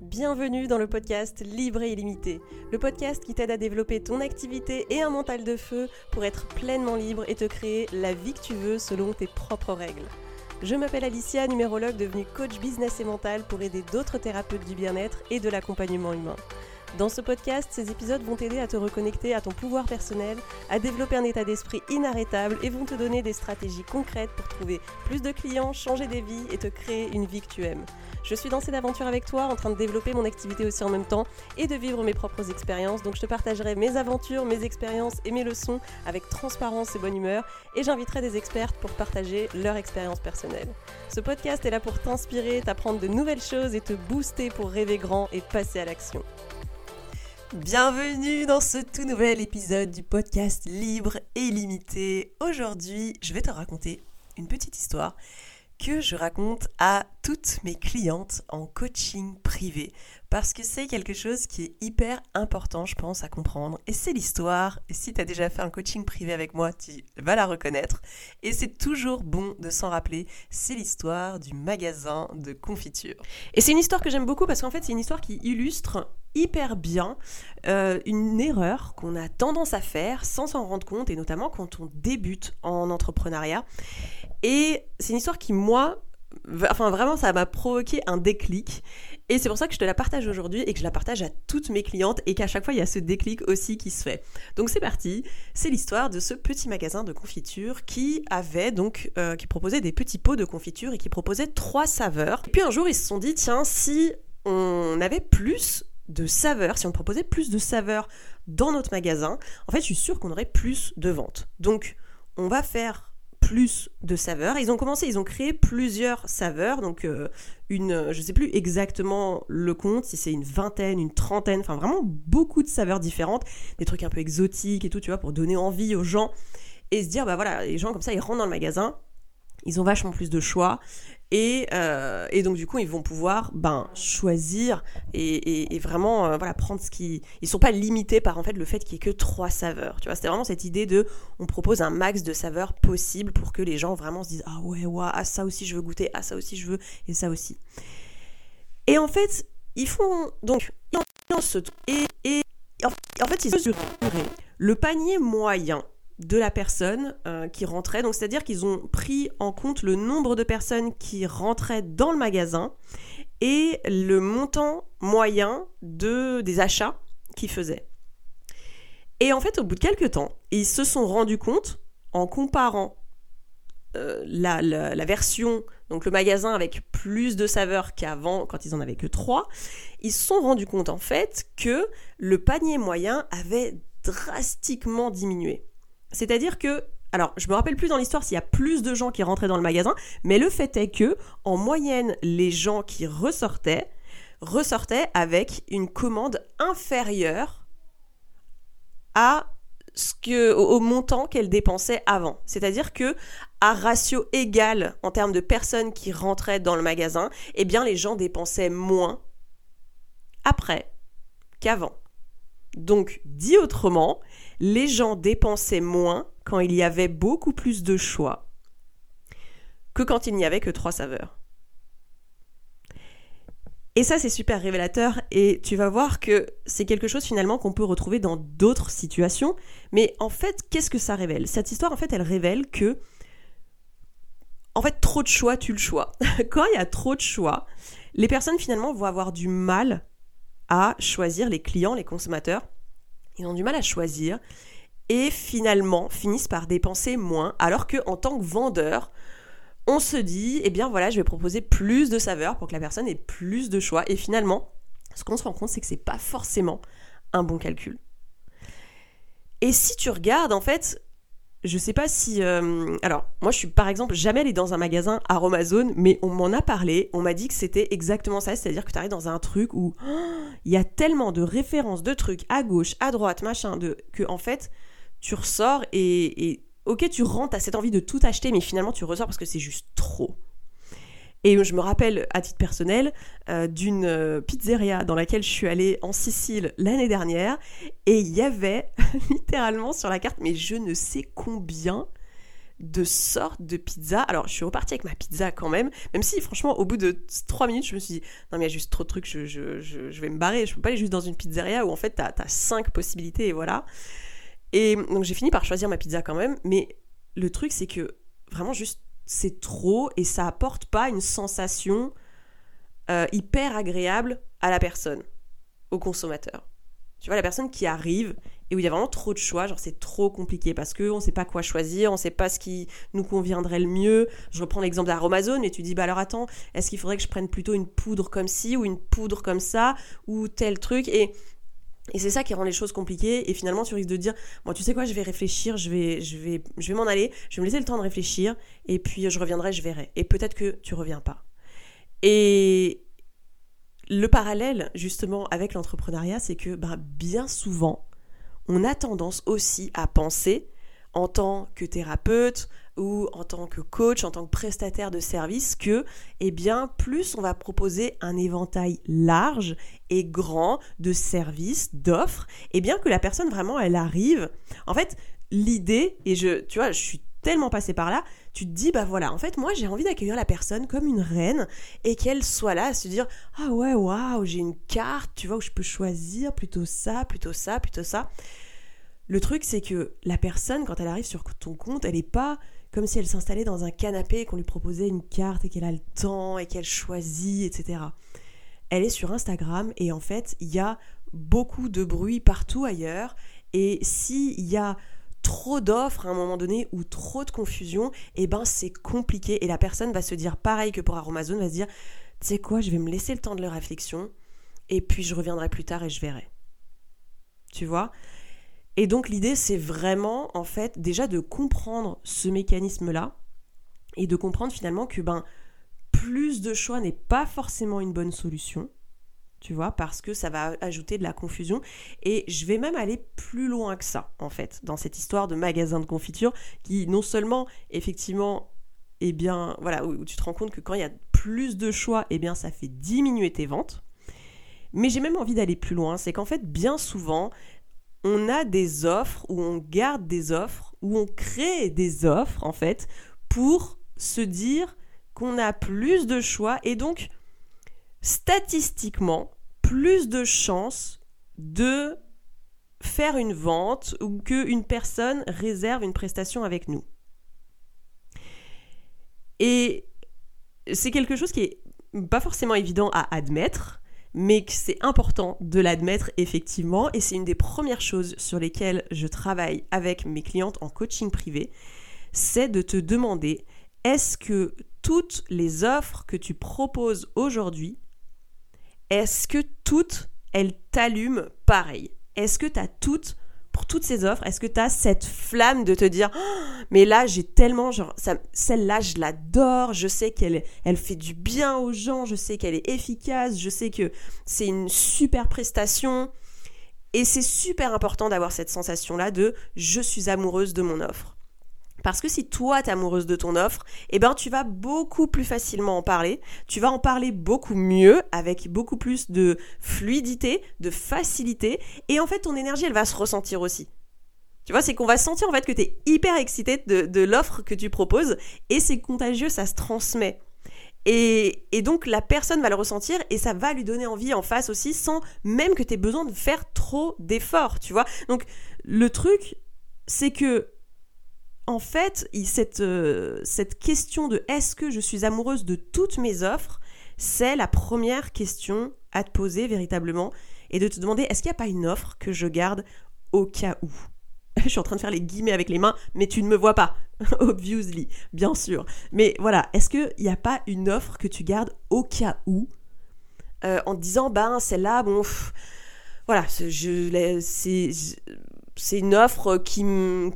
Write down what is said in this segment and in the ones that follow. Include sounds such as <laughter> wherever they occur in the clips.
Bienvenue dans le podcast Libre et illimité, le podcast qui t'aide à développer ton activité et un mental de feu pour être pleinement libre et te créer la vie que tu veux selon tes propres règles. Je m'appelle Alicia, numérologue devenue coach business et mental pour aider d'autres thérapeutes du bien-être et de l'accompagnement humain. Dans ce podcast, ces épisodes vont t'aider à te reconnecter à ton pouvoir personnel, à développer un état d'esprit inarrêtable et vont te donner des stratégies concrètes pour trouver plus de clients, changer des vies et te créer une vie que tu aimes. Je suis dans cette aventure avec toi, en train de développer mon activité aussi en même temps et de vivre mes propres expériences. Donc je te partagerai mes aventures, mes expériences et mes leçons avec transparence et bonne humeur. Et j'inviterai des expertes pour partager leur expérience personnelle. Ce podcast est là pour t'inspirer, t'apprendre de nouvelles choses et te booster pour rêver grand et passer à l'action. Bienvenue dans ce tout nouvel épisode du podcast Libre et illimité. Aujourd'hui, je vais te raconter une petite histoire que je raconte à toutes mes clientes en coaching privé parce que c'est quelque chose qui est hyper important, je pense, à comprendre. Et c'est l'histoire. Et si tu as déjà fait un coaching privé avec moi, tu vas la reconnaître. Et c'est toujours bon de s'en rappeler. C'est l'histoire du magasin de confiture. Et c'est une histoire que j'aime beaucoup parce qu'en fait, c'est une histoire qui illustre hyper bien euh, une erreur qu'on a tendance à faire sans s'en rendre compte, et notamment quand on débute en entrepreneuriat. Et c'est une histoire qui, moi, enfin vraiment, ça m'a provoqué un déclic. Et c'est pour ça que je te la partage aujourd'hui et que je la partage à toutes mes clientes et qu'à chaque fois, il y a ce déclic aussi qui se fait. Donc c'est parti, c'est l'histoire de ce petit magasin de confiture qui avait donc, euh, qui proposait des petits pots de confiture et qui proposait trois saveurs. Et puis un jour, ils se sont dit, tiens, si on avait plus de saveurs, si on proposait plus de saveurs dans notre magasin, en fait, je suis sûre qu'on aurait plus de ventes. Donc, on va faire plus de saveurs. Ils ont commencé, ils ont créé plusieurs saveurs, donc euh, une, je sais plus exactement le compte, si c'est une vingtaine, une trentaine, enfin vraiment beaucoup de saveurs différentes, des trucs un peu exotiques et tout, tu vois, pour donner envie aux gens. Et se dire, bah voilà, les gens comme ça, ils rentrent dans le magasin, ils ont vachement plus de choix euh, et, donc du coup, ils vont pouvoir ben, choisir et, vraiment euh, voilà, prendre ce qui... Ils sont pas limités par en fait le fait qu'il y ait que trois saveurs. Tu vois, c'était vraiment cette idée de on propose un max de saveurs possible pour que les gens vraiment se disent ah ouais, ouais, ah ça aussi je veux goûter, ah ça aussi je veux et ça aussi. Et en fait, ils font donc et, et en fait ils se le panier moyen de la personne euh, qui rentrait. Donc c'est-à-dire qu'ils ont pris en compte le nombre de personnes qui rentraient dans le magasin et le montant moyen de, des achats qu'ils faisaient. Et en fait, au bout de quelques temps, ils se sont rendus compte, en comparant euh, la, version, donc le magasin avec plus de saveurs qu'avant, quand ils en avaient que trois, ils se sont rendus compte en fait que le panier moyen avait drastiquement diminué. C'est-à-dire que alors, je me rappelle plus dans l'histoire s'il y a plus de gens qui rentraient dans le magasin, mais le fait est que, en moyenne, les gens qui ressortaient ressortaient avec une commande inférieure à ce que, au, montant qu'elles dépensaient avant. C'est-à-dire que, à ratio égal en termes de personnes qui rentraient dans le magasin, eh bien, les gens dépensaient moins après qu'avant. Donc, dit autrement, les gens dépensaient moins quand il y avait beaucoup plus de choix que quand il n'y avait que trois saveurs. Et ça, c'est super révélateur et tu vas voir que c'est quelque chose finalement qu'on peut retrouver dans d'autres situations. Mais en fait, qu'est-ce que ça révèle? Cette histoire, en fait, elle révèle que, en fait, trop de choix tue le choix. <laughs> Quand il y a trop de choix, les personnes finalement vont avoir du mal à choisir les clients, les consommateurs, ils ont du mal à choisir et finalement finissent par dépenser moins, alors que en tant que vendeur, on se dit, eh bien voilà, je vais proposer plus de saveurs pour que la personne ait plus de choix. Et finalement, ce qu'on se rend compte, c'est que c'est pas forcément un bon calcul. Et si tu regardes, en fait, je sais pas si. Euh, alors, moi, je suis par exemple jamais allée dans un magasin Aromazone, mais on m'en a parlé. On m'a dit que c'était exactement ça. C'est-à-dire que tu arrives dans un truc où <gasps> il y a tellement de références de trucs à gauche, à droite, machin, de, que en fait, tu ressors et. Ok, tu rentres, à cette envie de tout acheter, mais finalement, tu ressors parce que c'est juste trop. Et je me rappelle, à titre personnel, euh, d'une euh, pizzeria dans laquelle je suis allée en Sicile l'année dernière, et il y avait <laughs> littéralement sur la carte, mais je ne sais combien de sortes de pizzas. Alors, je suis repartie avec ma pizza quand même, même si, franchement, au bout de trois minutes, je me suis dit, non, mais il y a juste trop de trucs, je, vais me barrer. Je peux pas aller juste dans une pizzeria où, en fait, t'as as cinq possibilités et voilà. Et donc, j'ai fini par choisir ma pizza quand même, mais le truc, c'est que vraiment, juste, c'est trop et ça apporte pas une sensation euh, hyper agréable à la personne, au consommateur. Tu vois, la personne qui arrive et où il y a vraiment trop de choix, genre c'est trop compliqué parce qu'on ne sait pas quoi choisir, on ne sait pas ce qui nous conviendrait le mieux. Je reprends l'exemple d'Aromazone et tu dis, bah alors attends, est-ce qu'il faudrait que je prenne plutôt une poudre comme ci ou une poudre comme ça ou tel truc? Et et c'est ça qui rend les choses compliquées. Et finalement, tu risques de dire, bon, tu sais quoi, je vais réfléchir, je vais, je vais, je vais m'en aller, je vais me laisser le temps de réfléchir, et puis je reviendrai, je verrai. Et peut-être que tu reviens pas. Et le parallèle, justement, avec l'entrepreneuriat, c'est que ben, bien souvent, on a tendance aussi à penser, en tant que thérapeute ou en tant que coach, en tant que prestataire de service, que eh bien, plus on va proposer un éventail large et grand de services, d'offres, et eh bien que la personne vraiment elle arrive. En fait, l'idée, et je, tu vois, je suis tellement passé par là, tu te dis, bah voilà, en fait, moi j'ai envie d'accueillir la personne comme une reine et qu'elle soit là à se dire, ah ouais, waouh, j'ai une carte, tu vois, où je peux choisir plutôt ça, plutôt ça, plutôt ça. Le truc, c'est que la personne, quand elle arrive sur ton compte, elle n'est pas comme si elle s'installait dans un canapé et qu'on lui proposait une carte et qu'elle a le temps et qu'elle choisit, etc. Elle est sur Instagram et en fait, il y a beaucoup de bruit partout ailleurs. Et s'il y a trop d'offres à un moment donné ou trop de confusion, eh ben c'est compliqué et la personne va se dire pareil que pour Aromazone, va se dire tu sais quoi, je vais me laisser le temps de la réflexion et puis je reviendrai plus tard et je verrai. Tu vois? Et donc l'idée c'est vraiment en fait déjà de comprendre ce mécanisme-là et de comprendre finalement que ben plus de choix n'est pas forcément une bonne solution tu vois, parce que ça va ajouter de la confusion. Et je vais même aller plus loin que ça, en fait, dans cette histoire de magasin de confiture, qui non seulement, effectivement, eh bien, voilà, où, tu te rends compte que quand il y a plus de choix, eh bien, ça fait diminuer tes ventes. Mais j'ai même envie d'aller plus loin, c'est qu'en fait, bien souvent, on a des offres, ou on garde des offres, ou on crée des offres, en fait, pour se dire qu'on a plus de choix, et donc statistiquement plus de chances de faire une vente ou qu'une personne réserve une prestation avec nous. Et c'est quelque chose qui est pas forcément évident à admettre, mais c'est important de l'admettre effectivement, et c'est une des premières choses sur lesquelles je travaille avec mes clientes en coaching privé, c'est de te demander est-ce que toutes les offres que tu proposes aujourd'hui est-ce que toutes, elles t'allument pareil? Est-ce que tu as toutes, pour toutes ces offres, est-ce que tu as cette flamme de te dire oh, mais là j'ai tellement, genre, celle-là je l'adore, je sais qu'elle elle fait du bien aux gens, je sais qu'elle est efficace, je sais que c'est une super prestation. Et c'est super important d'avoir cette sensation-là de je suis amoureuse de mon offre. Parce que si toi t'es amoureuse de ton offre, eh ben tu vas beaucoup plus facilement en parler, tu vas en parler beaucoup mieux, avec beaucoup plus de fluidité, de facilité, et en fait ton énergie elle va se ressentir aussi. Tu vois, c'est qu'on va sentir en fait que tu es hyper excité de, de l'offre que tu proposes, et c'est contagieux, ça se transmet. Et, et, donc la personne va le ressentir et ça va lui donner envie en face aussi sans même que tu aies besoin de faire trop d'efforts, tu vois. Donc le truc, c'est que en fait, cette, euh, cette question de est-ce que je suis amoureuse de toutes mes offres, c'est la première question à te poser véritablement et de te demander est-ce qu'il n'y a pas une offre que je garde au cas où? <laughs> Je suis en train de faire les guillemets avec les mains, mais tu ne me vois pas, <laughs> obviously, bien sûr. Mais voilà, est-ce qu'il n'y a pas une offre que tu gardes au cas où, euh, en te disant, ben celle-là, bon, voilà, je, c'est, c'est une offre qui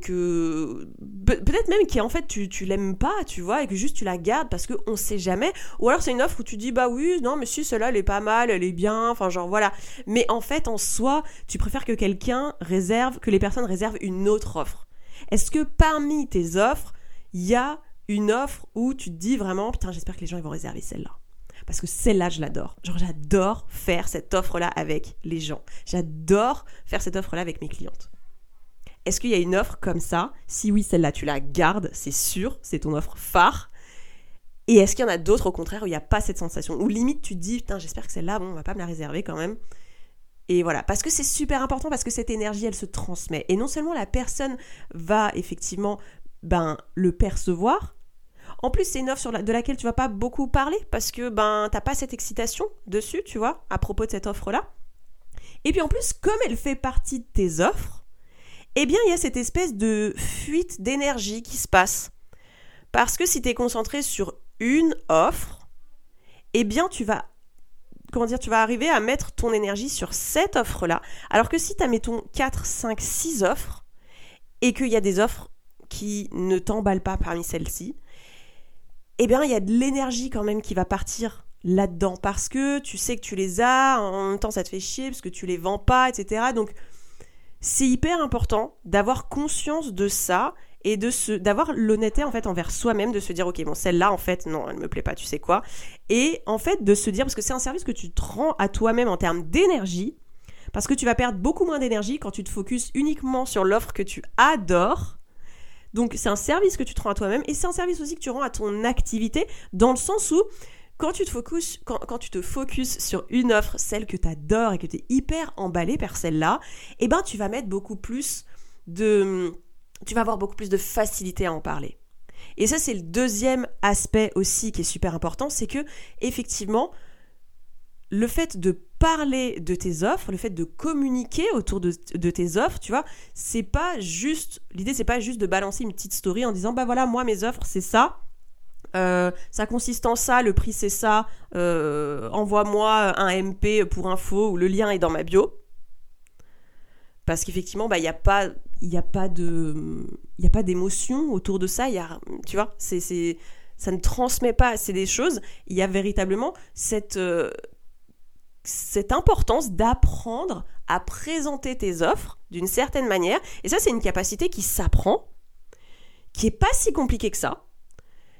que peut-être même qui en fait tu, tu l'aimes pas tu vois et que juste tu la gardes parce que on sait jamais ou alors c'est une offre où tu dis bah oui non mais si celle-là elle est pas mal elle est bien enfin genre voilà mais en fait en soi tu préfères que quelqu'un réserve que les personnes réservent une autre offre est-ce que parmi tes offres il y a une offre où tu te dis vraiment putain j'espère que les gens ils vont réserver celle-là? Parce que celle-là, je l'adore. Genre, j'adore faire cette offre-là avec les gens. J'adore faire cette offre-là avec mes clientes. Est-ce qu'il y a une offre comme ça? Si oui, celle-là, tu la gardes, c'est sûr, c'est ton offre phare. Et est-ce qu'il y en a d'autres au contraire où il n'y a pas cette sensation? Ou limite tu dis, putain, j'espère que celle-là, bon, on va pas me la réserver quand même. Et voilà, parce que c'est super important, parce que cette énergie, elle se transmet. Et non seulement la personne va effectivement ben, le percevoir, en plus c'est une offre de laquelle tu vas pas beaucoup parler, parce que ben t'as pas cette excitation dessus, tu vois, à propos de cette offre-là. Et puis en plus, comme elle fait partie de tes offres, eh bien il y a cette espèce de fuite d'énergie qui se passe. Parce que si tu es concentré sur une offre, eh bien tu vas comment dire, tu vas arriver à mettre ton énergie sur cette offre-là. Alors que si tu as, mettons, 4, 5, 6 offres, et qu'il y a des offres qui ne t'emballent pas parmi celles-ci, eh bien, il y a de l'énergie quand même qui va partir là-dedans. Parce que tu sais que tu les as, en même temps, ça te fait chier, parce que tu les vends pas, etc. Donc, c'est hyper important d'avoir conscience de ça et de se d'avoir l'honnêteté en fait envers soi-même de se dire ok bon celle-là en fait non elle me plaît pas tu sais quoi. Et en fait de se dire parce que c'est un service que tu te rends à toi-même en termes d'énergie parce que tu vas perdre beaucoup moins d'énergie quand tu te focuses uniquement sur l'offre que tu adores. Donc c'est un service que tu te rends à toi-même et c'est un service aussi que tu rends à ton activité dans le sens où quand tu te focuses, quand, tu te focuses sur une offre, celle que tu adores et que tu es hyper emballé par celle-là, eh ben tu vas mettre beaucoup plus de tu vas avoir beaucoup plus de facilité à en parler. Et ça, c'est le deuxième aspect aussi qui est super important, c'est que effectivement, le fait de parler de tes offres, le fait de communiquer autour de, tes offres, tu vois, c'est pas juste, l'idée c'est pas juste de balancer une petite story en disant bah voilà moi mes offres c'est ça, euh, ça consiste en ça, le prix c'est ça, euh, envoie-moi un MP pour info ou le lien est dans ma bio. Parce qu'effectivement, bah, il n'y a pas n'y a pas de y a pas d'émotion autour de ça. Y a tu vois c'est c'est ça ne transmet pas c'est des choses. Il y a véritablement cette euh, cette importance d'apprendre à présenter tes offres d'une certaine manière. Et ça c'est une capacité qui s'apprend qui est pas si compliquée que ça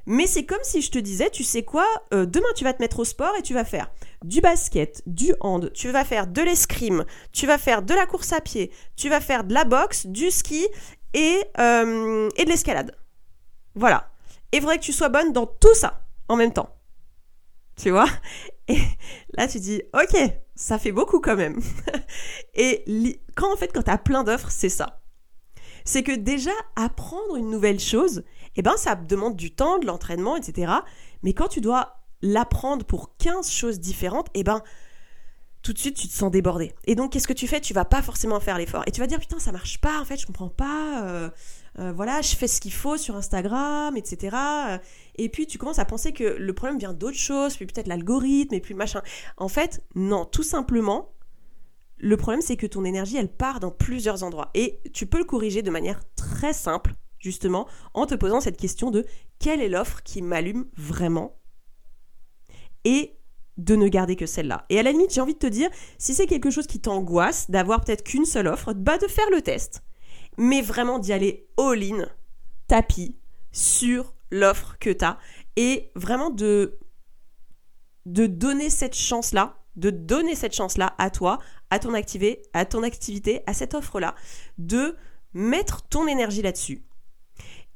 mais c'est comme si je te disais, tu sais quoi, euh, demain tu vas te mettre au sport et tu vas faire du basket, du hand, tu vas faire de l'escrime, tu vas faire de la course à pied, tu vas faire de la boxe, du ski et, euh, et de l'escalade. Voilà. Et faudrait que tu sois bonne dans tout ça en même temps. Tu vois? <laughs> Et là tu dis, ok, ça fait beaucoup quand même. <laughs> et quand en fait, quand tu as plein d'offres, c'est ça. C'est que déjà, apprendre une nouvelle chose, eh ben ça demande du temps, de l'entraînement, etc. Mais quand tu dois l'apprendre pour 15 choses différentes, eh ben tout de suite tu te sens débordé. Et donc qu'est-ce que tu fais? Tu vas pas forcément faire l'effort. Et tu vas dire putain ça marche pas, en fait je comprends pas. Euh, euh, voilà, je fais ce qu'il faut sur Instagram, etc. Et puis tu commences à penser que le problème vient d'autre chose, puis peut-être l'algorithme, et puis machin. En fait, non, tout simplement, le problème c'est que ton énergie elle part dans plusieurs endroits. Et tu peux le corriger de manière très simple justement, en te posant cette question de quelle est l'offre qui m'allume vraiment et de ne garder que celle-là. Et à la limite, j'ai envie de te dire, si c'est quelque chose qui t'angoisse d'avoir peut-être qu'une seule offre, bah de faire le test. Mais vraiment d'y aller all-in, tapis, sur l'offre que tu as. Et vraiment de, de donner cette chance-là, de donner cette chance-là à toi, à ton à ton activité, à cette offre-là, de mettre ton énergie là-dessus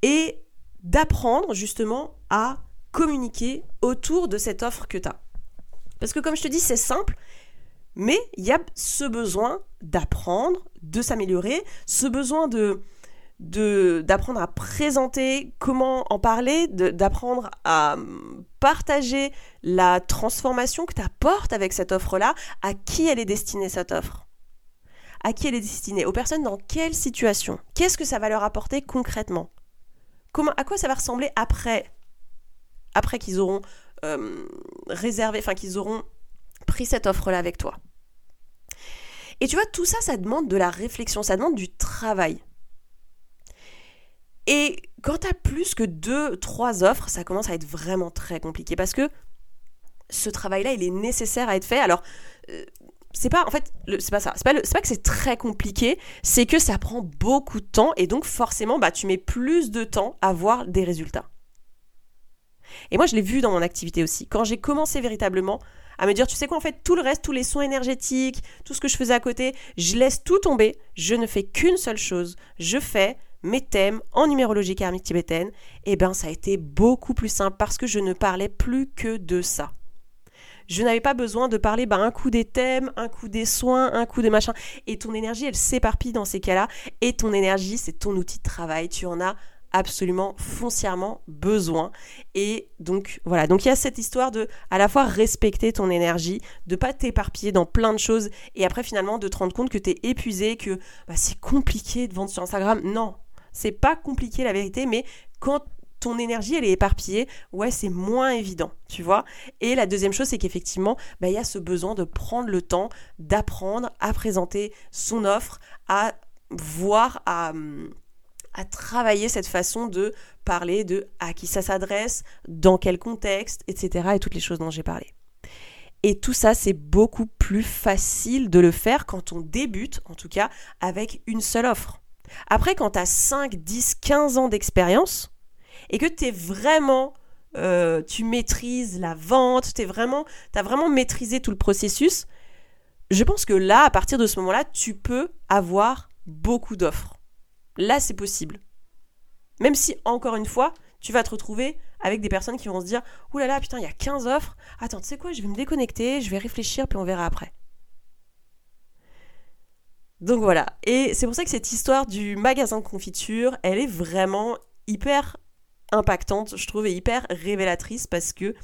et d'apprendre justement à communiquer autour de cette offre que tu as. Parce que comme je te dis, c'est simple, mais il y a ce besoin d'apprendre, de s'améliorer, ce besoin de d'apprendre à présenter, comment en parler, d'apprendre à partager la transformation que tu apportes avec cette offre-là, à qui elle est destinée cette offre. À qui elle est destinée? Aux personnes dans quelle situation? Qu'est-ce que ça va leur apporter concrètement? Comment, à quoi ça va ressembler après, qu'ils auront euh, réservé, enfin qu'ils auront pris cette offre-là avec toi? Et tu vois, tout ça, ça demande de la réflexion, ça demande du travail. Et quand tu as plus que deux, trois offres, ça commence à être vraiment très compliqué parce que ce travail-là, il est nécessaire à être fait. Alors, euh, c'est pas en fait c'est pas ça c'est pas, que c'est très compliqué c'est que ça prend beaucoup de temps et donc forcément bah tu mets plus de temps à voir des résultats Et moi, je l'ai vu dans mon activité aussi. Quand j'ai commencé véritablement à me dire, tu sais quoi, en fait, tout le reste, tous les soins énergétiques, tout ce que je faisais à côté, je laisse tout tomber. Je ne fais qu'une seule chose. Je fais mes thèmes en numérologie karmique tibétaine. Et ben, ça a été beaucoup plus simple parce que je ne parlais plus que de ça. Je n'avais pas besoin de parler bah, un coup des thèmes, un coup des soins, un coup des machins. Et ton énergie, elle s'éparpille dans ces cas-là. Et ton énergie, c'est ton outil de travail. Tu en as absolument foncièrement besoin. Et donc voilà, donc il y a cette histoire de à la fois respecter ton énergie, de pas t'éparpiller dans plein de choses et après finalement de te rendre compte que tu es épuisé, que bah, c'est compliqué de vendre sur Instagram. Non, c'est pas compliqué la vérité, mais quand ton énergie elle est éparpillée, ouais, c'est moins évident, tu vois. Et la deuxième chose, c'est qu'effectivement, bah, il y a ce besoin de prendre le temps d'apprendre à présenter son offre, à voir, à, à travailler cette façon de parler de à qui ça s'adresse, dans quel contexte, etc. et toutes les choses dont j'ai parlé. Et tout ça, c'est beaucoup plus facile de le faire quand on débute, en tout cas, avec une seule offre. Après, quand tu as 5, 10, 15 ans d'expérience, et que tu es vraiment, euh, tu maîtrises la vente, tu vraiment, as vraiment maîtrisé tout le processus, je pense que là, à partir de ce moment-là, tu peux avoir beaucoup d'offres. Là, c'est possible. Même si, encore une fois, tu vas te retrouver avec des personnes qui vont se dire Ouh là là, putain, il y a 15 offres. Attends, tu sais quoi, je vais me déconnecter, je vais réfléchir, puis on verra après. Donc voilà. Et c'est pour ça que cette histoire du magasin de confiture, elle est vraiment hyper impactante, je trouve, et hyper révélatrice parce que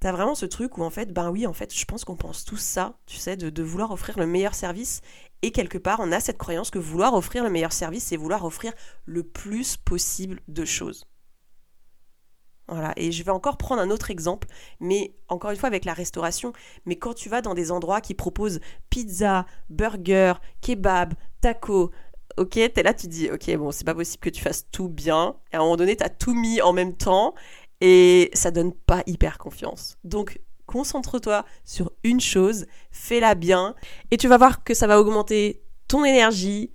t'as vraiment ce truc où en fait, ben oui, en fait, je pense qu'on pense tous ça, tu sais, de, de, vouloir offrir le meilleur service. Et quelque part, on a cette croyance que vouloir offrir le meilleur service, c'est vouloir offrir le plus possible de choses. Voilà, et je vais encore prendre un autre exemple, mais encore une fois avec la restauration, mais quand tu vas dans des endroits qui proposent pizza, burger, kebab, taco, ok, t'es là, tu dis, ok, bon, c'est pas possible que tu fasses tout bien. Et à un moment donné, t'as tout mis en même temps et ça donne pas hyper confiance. Donc, concentre-toi sur une chose, fais-la bien et tu vas voir que ça va augmenter ton énergie,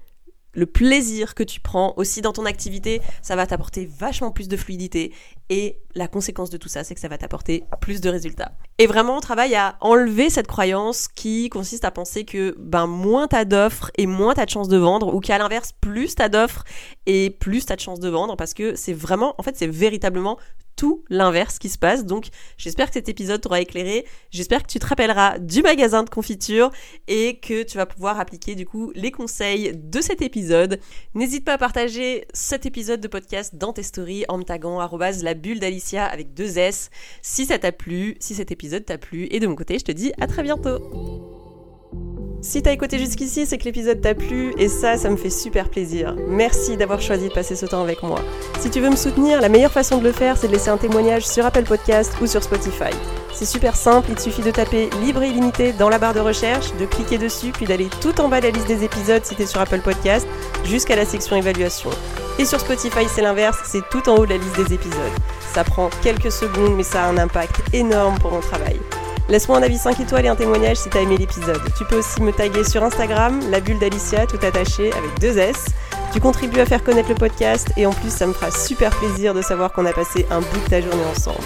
le plaisir que tu prends aussi dans ton activité, ça va t'apporter vachement plus de fluidité et la conséquence de tout ça, c'est que ça va t'apporter plus de résultats. Et vraiment, on travaille à enlever cette croyance qui consiste à penser que ben moins t'as d'offres et moins t'as de chances de vendre, ou qu'à l'inverse, plus t'as d'offres et plus t'as de chances de vendre, parce que c'est vraiment, en fait, c'est véritablement tout l'inverse qui se passe. Donc j'espère que cet épisode t'aura éclairé. J'espère que tu te rappelleras du magasin de confiture et que tu vas pouvoir appliquer du coup les conseils de cet épisode. N'hésite pas à partager cet épisode de podcast dans tes stories en me taguant la bulle d'Alicia avec deux S si ça t'a plu, si cet épisode t'a plu. Et de mon côté, je te dis à très bientôt. Si t'as écouté jusqu'ici, c'est que l'épisode t'a plu et ça, ça me fait super plaisir. Merci d'avoir choisi de passer ce temps avec moi. Si tu veux me soutenir, la meilleure façon de le faire, c'est de laisser un témoignage sur Apple Podcast ou sur Spotify. C'est super simple, il te suffit de taper libre et illimité dans la barre de recherche, de cliquer dessus, puis d'aller tout en bas de la liste des épisodes si t'es sur Apple Podcast, jusqu'à la section évaluation. Et sur Spotify, c'est l'inverse, c'est tout en haut de la liste des épisodes. Ça prend quelques secondes, mais ça a un impact énorme pour mon travail. Laisse-moi un avis 5 étoiles et un témoignage si t'as aimé l'épisode. Tu peux aussi me taguer sur Instagram, la bulle d'Alicia, tout attaché avec deux S. Tu contribues à faire connaître le podcast et en plus ça me fera super plaisir de savoir qu'on a passé un bout de ta journée ensemble.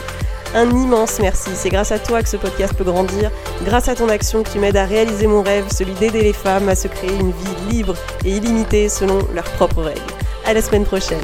Un immense merci, c'est grâce à toi que ce podcast peut grandir, grâce à ton action que tu m'aides à réaliser mon rêve, celui d'aider les femmes à se créer une vie libre et illimitée selon leurs propres règles. À la semaine prochaine.